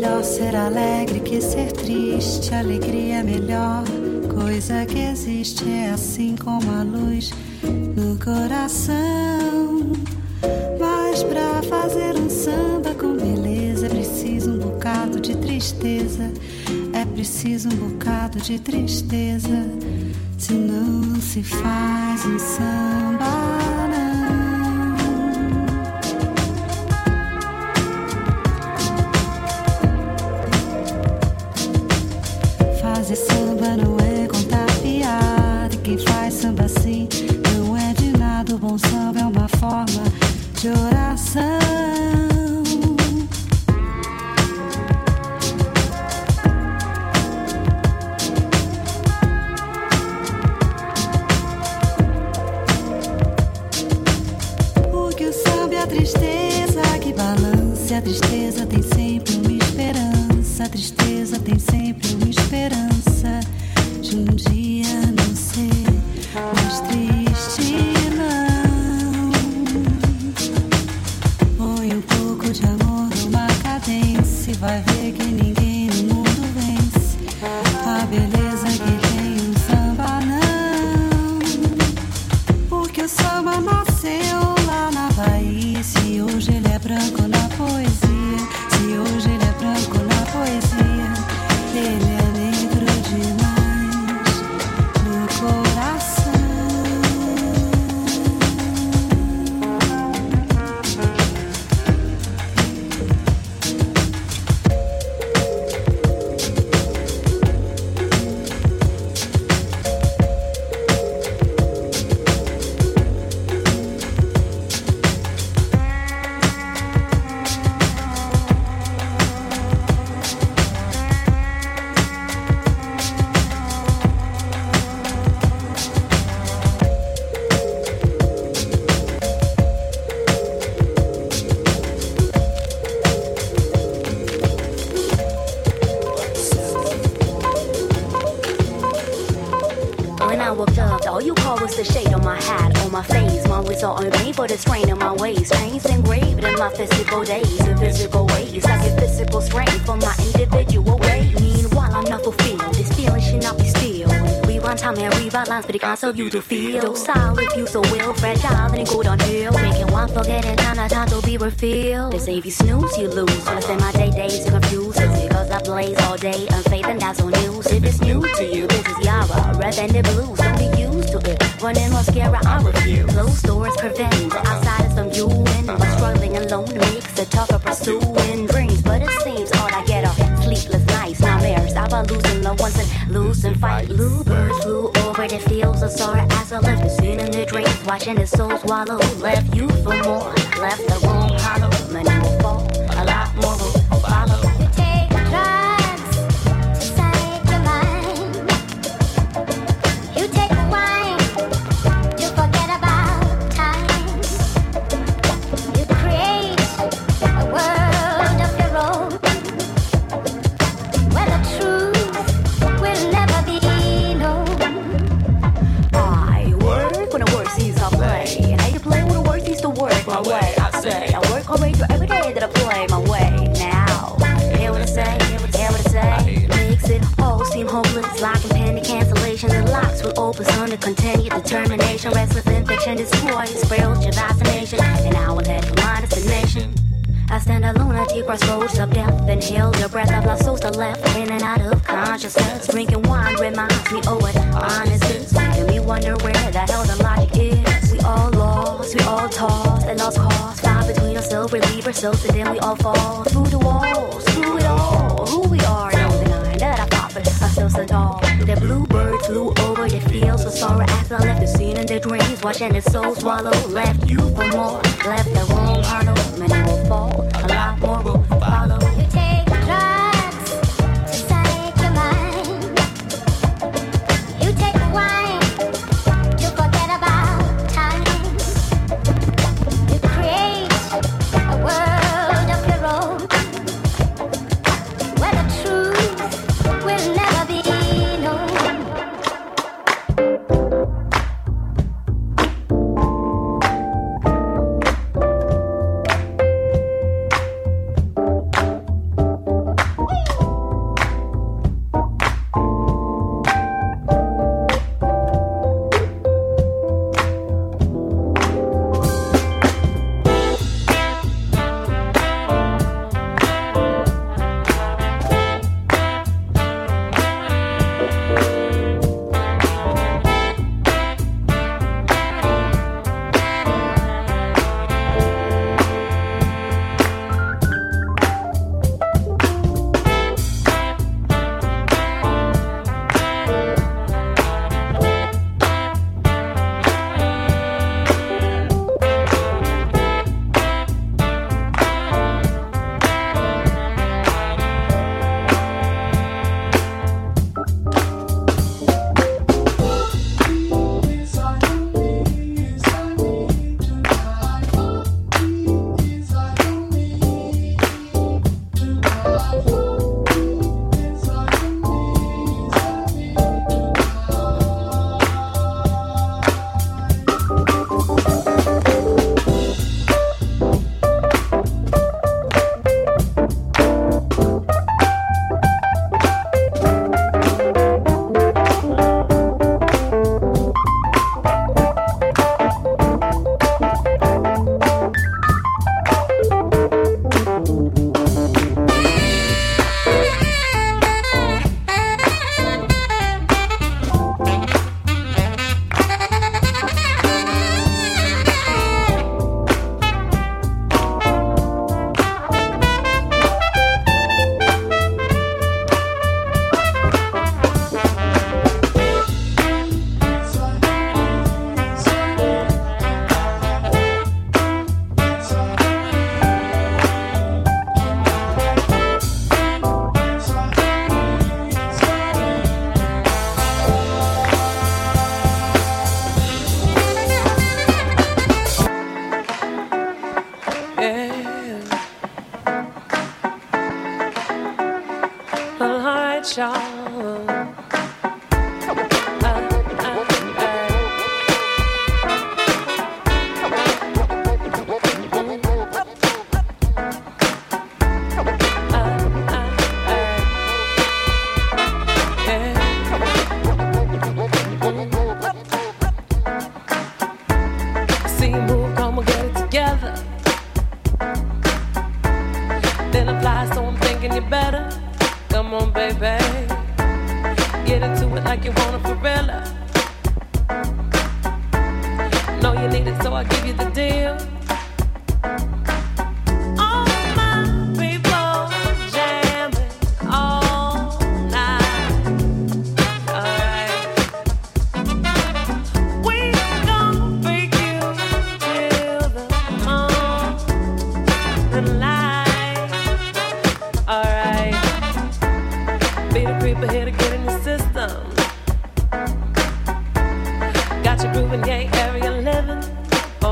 melhor ser alegre que ser triste. Alegria é melhor coisa que existe. É assim como a luz no coração. Mas pra fazer um samba com beleza é preciso um bocado de tristeza. É preciso um bocado de tristeza. Senão não se faz um samba. But it you to feel. Docile if you so will, fragile, it go downhill. Making one forget and time, not time to be refilled. They say if you snooze, you lose. When I spend my day days to confuse, it's because I blaze all day, unfaith and that's on news. If it's new to you, this is Yara, red and the blues. Don't be used to it. Running mascara, I refuse. Closed doors prevent the outsiders from you and but struggling alone makes it tougher pursuing dreams. But it seems all I get are nights, nightmares. I've been losing the ones that lose and fight. Bluebirds flew over the fields of sorrow as I left the scene in the dreams, watching the soul swallow. Left you for more, left the room hollow. Many will fall, a lot more open, to continue determination, restless infection, destroy, spiritual vaccination, and I will for my destination. I stand alone at the crossroads of death, inhale the breath of lost souls that left in and out of consciousness. Drinking wine reminds me of what honest is, making me wonder where the hell the logic is. We all lost, we all tossed, and lost cause, fight between ourselves, relieve ourselves, and then we all fall through the walls, through it all. Who we are, no denying that I for ourselves so tall. The bluebird flew the sorrow as I left the scene in the dreams, watching the soul swallow. Left you for more, left the wrong hollow. Many will fall,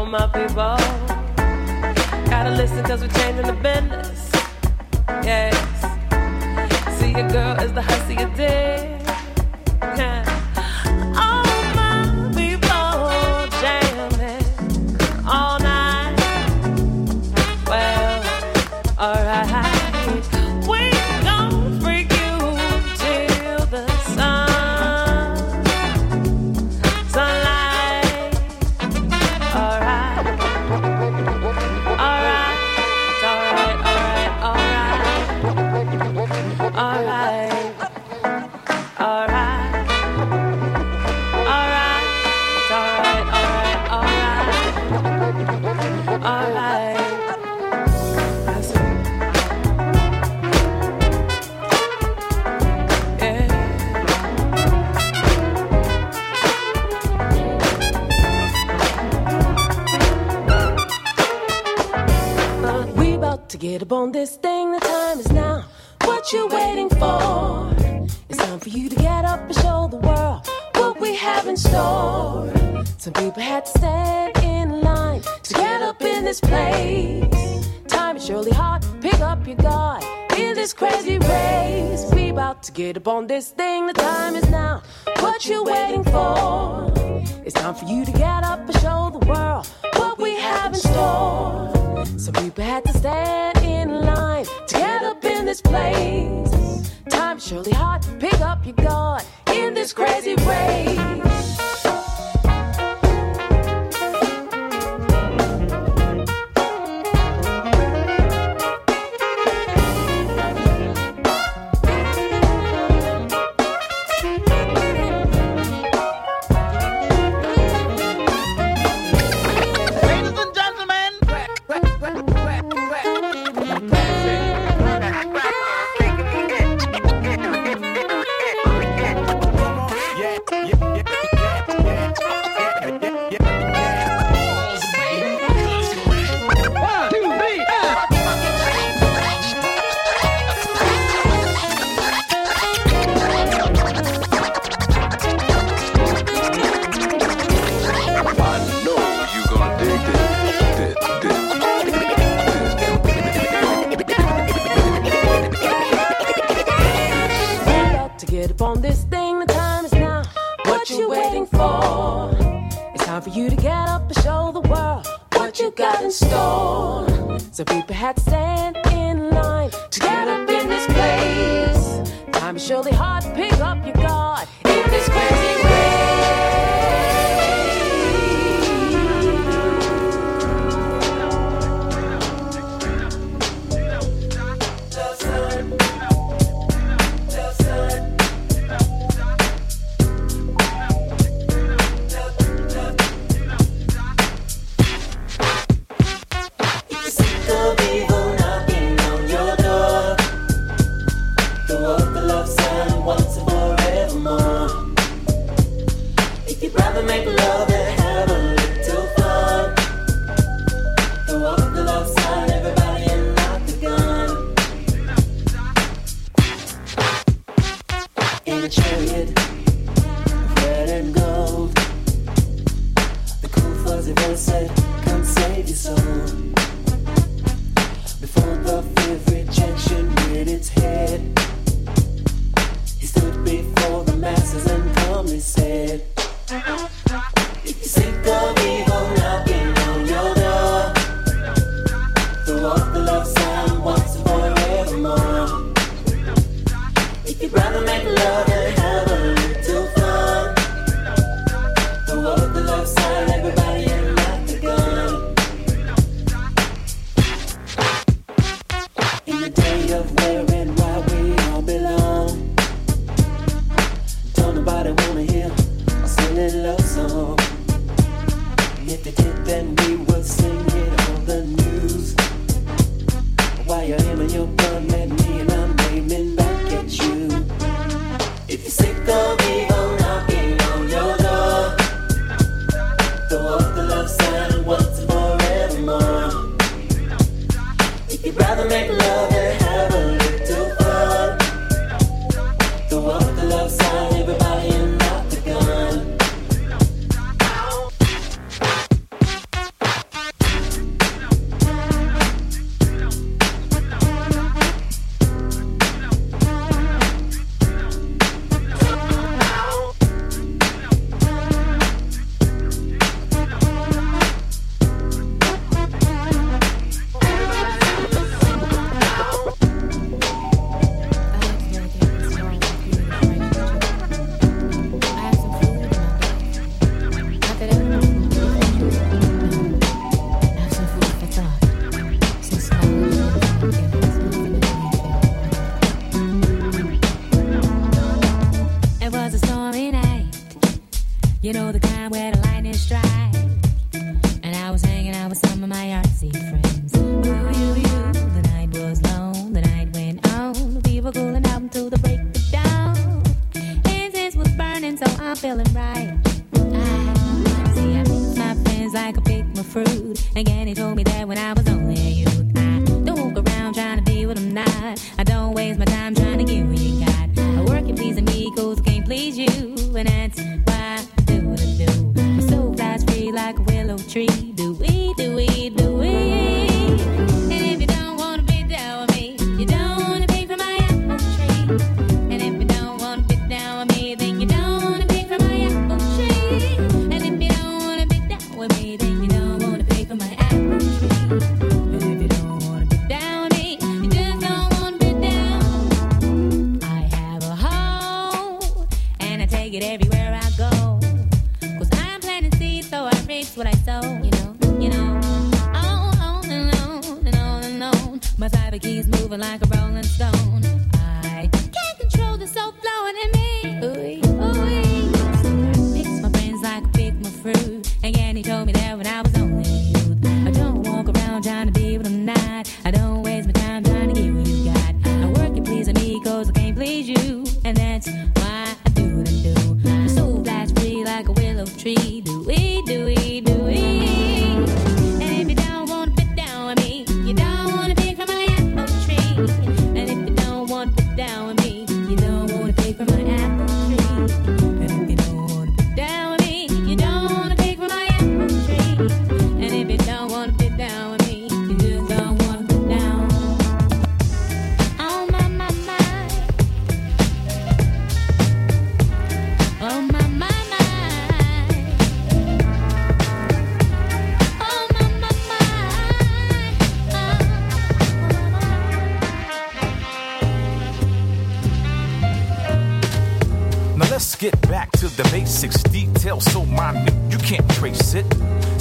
my people. Gotta listen cause we're changing the business. Yes. See your girl is the hustle of you day. to get up on this thing. The time is now. What you waiting for? It's time for you to get up and show the world what we have in store. Some people had to stand in line to get up in this place. Time is surely hard. Pick up your guard in this crazy race. We about to get up on this thing. The time is now. What you waiting for? It's time for you to get up and show the world we have in store. Some people had to stand in line to get up in this place. Time's surely hard. Pick up your gun in this crazy race. surely hard to pick up your guard. In this crazy every junction with its head. to make love. what I saw, you know, you know. Oh, oh, on and on and on and on. My cyber keys moving like a rolling stone.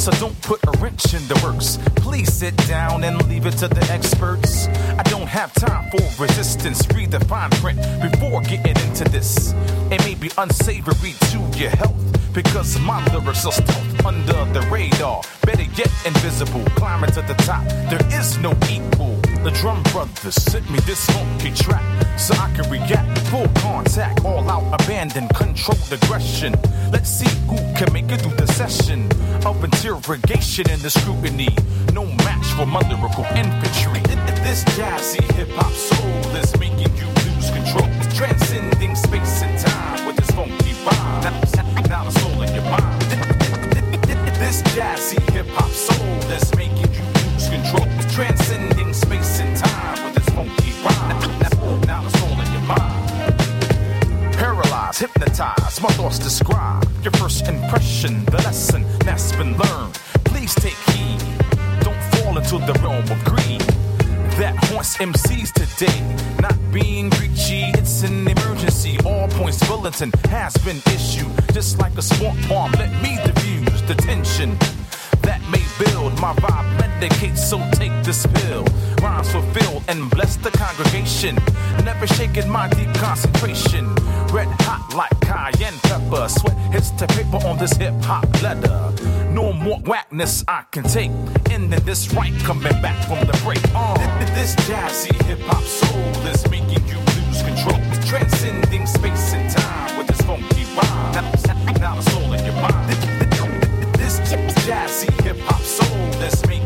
so don't put a wrench in the works. Please sit down and leave it to the experts. I don't have time for resistance. Read the fine print before getting into this. It may be unsavory to your health because my lyrics are stealth under the radar. Better yet, invisible. Climbing to the top, there is no equal. The drum brothers sent me this funky track so I can react. Full contact, all out, abandon, controlled aggression. Let's see who can make it through the session of interrogation and the scrutiny. No match for my lyrical infantry. This jazzy hip hop soul is me. lightness I can take. And then this right coming back from the break. Uh, this jazzy hip hop soul is making you lose control. Transcending space and time with this funky vibe. Now, the soul in your mind. This jazzy hip hop soul is. making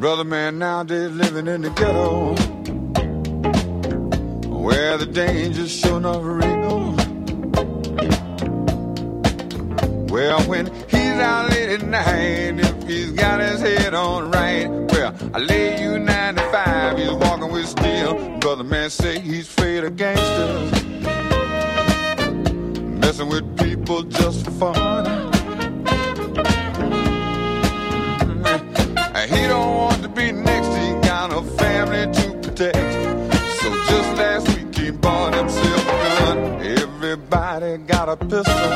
living in the ghetto where the danger's sure enough real. Well, when he's out late at night, if he's got his head on right, well, I lay you 95, he's walking with steel. Brother man say he's afraid of gangsters, messing with people just for fun. Be next, he got a family to protect. So just last week he bought himself a gun. Everybody got a pistol.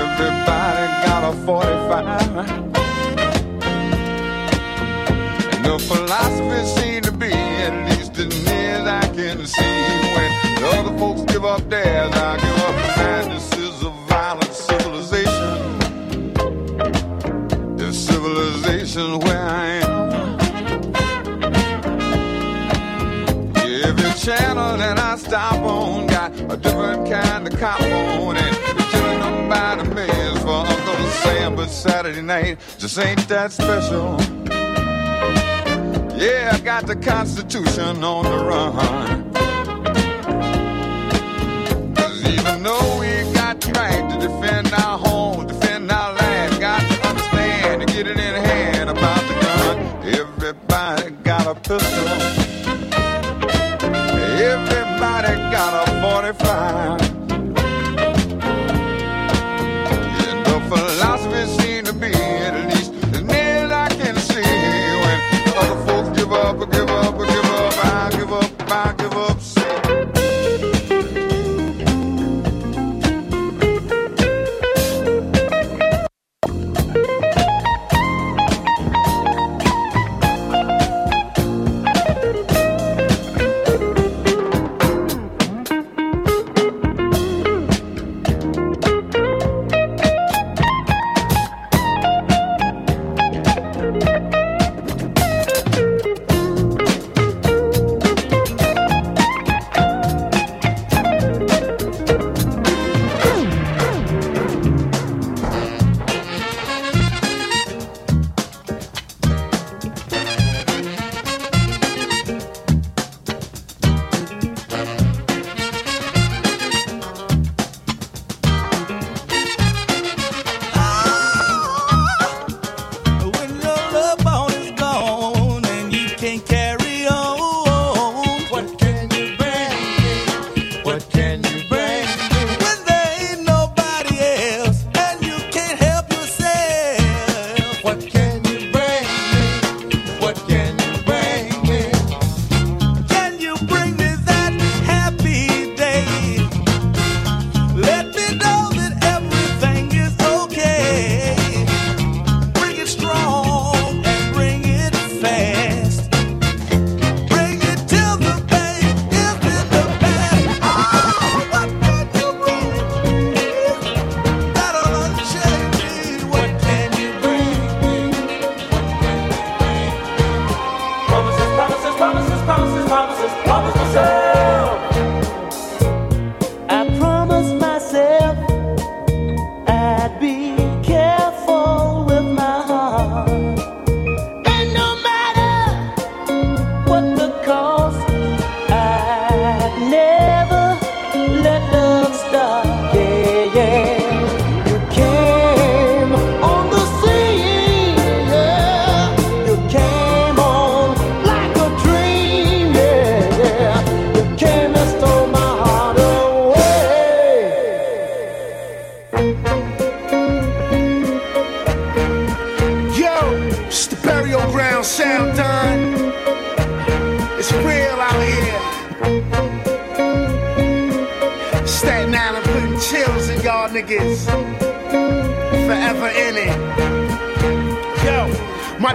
Everybody got a 45. And the philosophy seems to be, at least as near as I can see, when the other folks give up theirs, I give up the cop on. They're killing by the millions for Uncle Sam, but Saturday night just ain't that special. Yeah, I got the Constitution on the run. 'Cause even though we got the right to defend our home, defend our land, got to understand to get it in hand about the gun. Everybody got a pistol. Everybody got a 45.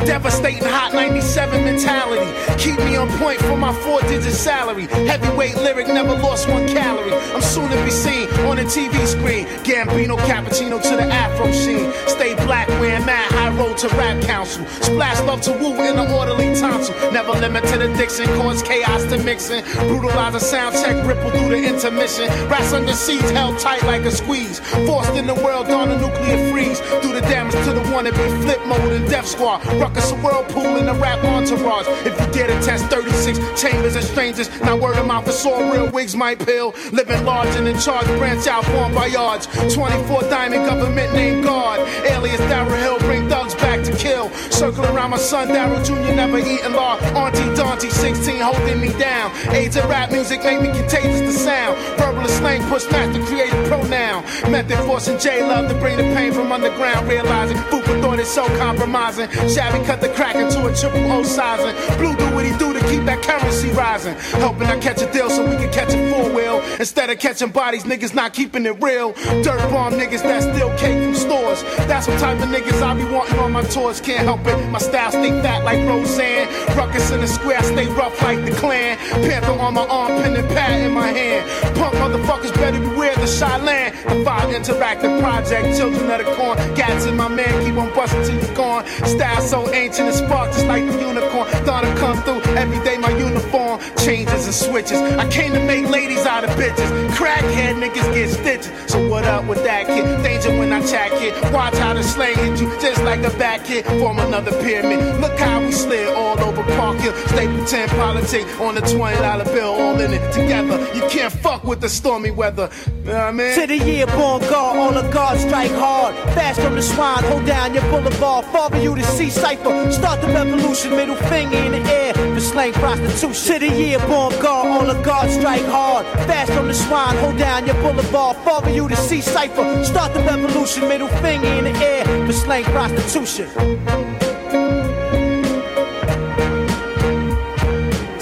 Devastating hot 97 mentality. Keep me on point for my four digit salary. Heavyweight lyric, never lost one calorie. I'm soon to be seen on the TV screen. Gambino cappuccino to the afro scene. Stay black, wearing mad high road to rap council. Splash love to woo in the orderly tonsil. Never limit to the Dixon, cause chaos to mixing. Brutalize a sound check, ripple through the intermission. Rats under seats held tight like a squeeze. Forced in the world on a nuclear freeze. Do the damage to the one that be flip mode and death squad. Ruckus a whirlpool in a rap entourage. If you dare to test 36 chambers and strangers, not word of mouth for all real wigs might pill. Living large and in charge, branch out formed by yards. 24 diamond government named guard. Alias Darryl Hill, bring thugs back to kill. Circle around my son, Darryl Jr. never eating law. Auntie Dante, 16, holding me down. Age of rap music make me contagious to sound. Verbal and slang push master, create a pronoun. Method forcing J Love to bring the pain from underground. Realizing Fupa thought it's so compromising. Shabby cut the crack into a triple O sizing. Blue do what he do to keep that currency rising. Helping I catch a deal so we can catch a four wheel. Instead of catching bodies, niggas not keeping it real. Dirt bomb niggas that still cake from stores. That's what type of niggas I be wanting on my tours. Can't help it. My style stay fat like Roseanne. Ruckus in the square, I stay rough like the clan. Panther on my arm, pen and pad in my hand. Punk motherfuckers better beware the shy land. The five interactive project, children of the corn. Gats in my man, keep on busting till you gone. Style so ancient and spark just like the unicorn. Thought it come through every day, my uniform changes and switches. I came to make ladies out of bitches. Crackhead niggas get stitches. So what up with that kid? Danger when I chat kid. Watch how the slang hit you just like a back hit. Form another pyramid. Look how we slid all over Park Hill. Staple 10 politics on the $20 bill, all in it together. You can't fuck with the stormy weather. You know what I mean? To the year born guard, all the guards strike hard. Fast from the swine, hold down your boulevard. Father you to see cipher. Start the revolution, middle finger in the air for slang prostitution. To the year born guard, all the guards strike hard. Fast from the swine, hold down your boulevard. Father you to see cipher. Start the revolution, middle finger in the air for slang prostitution.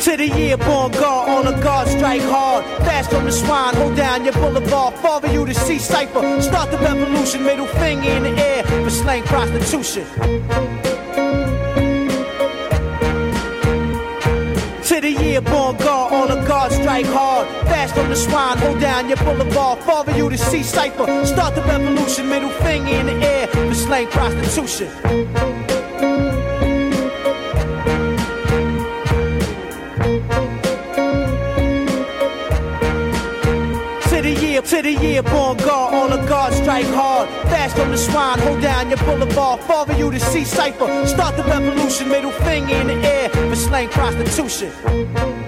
To the year born guard, all the guards strike hard. Fast from the swine, hold down your boulevard. Father you to see cipher. Start the revolution, middle finger in the air for slang prostitution. Strike hard. Fast from the swine, hold down your boulevard. Father you to see cipher. Start the revolution, middle finger in the air for slang prostitution. To the year, born guard, all the guards strike hard. Fast from the swine, hold down your boulevard. Father you to see cipher. Start the revolution, middle finger in the air for slang prostitution.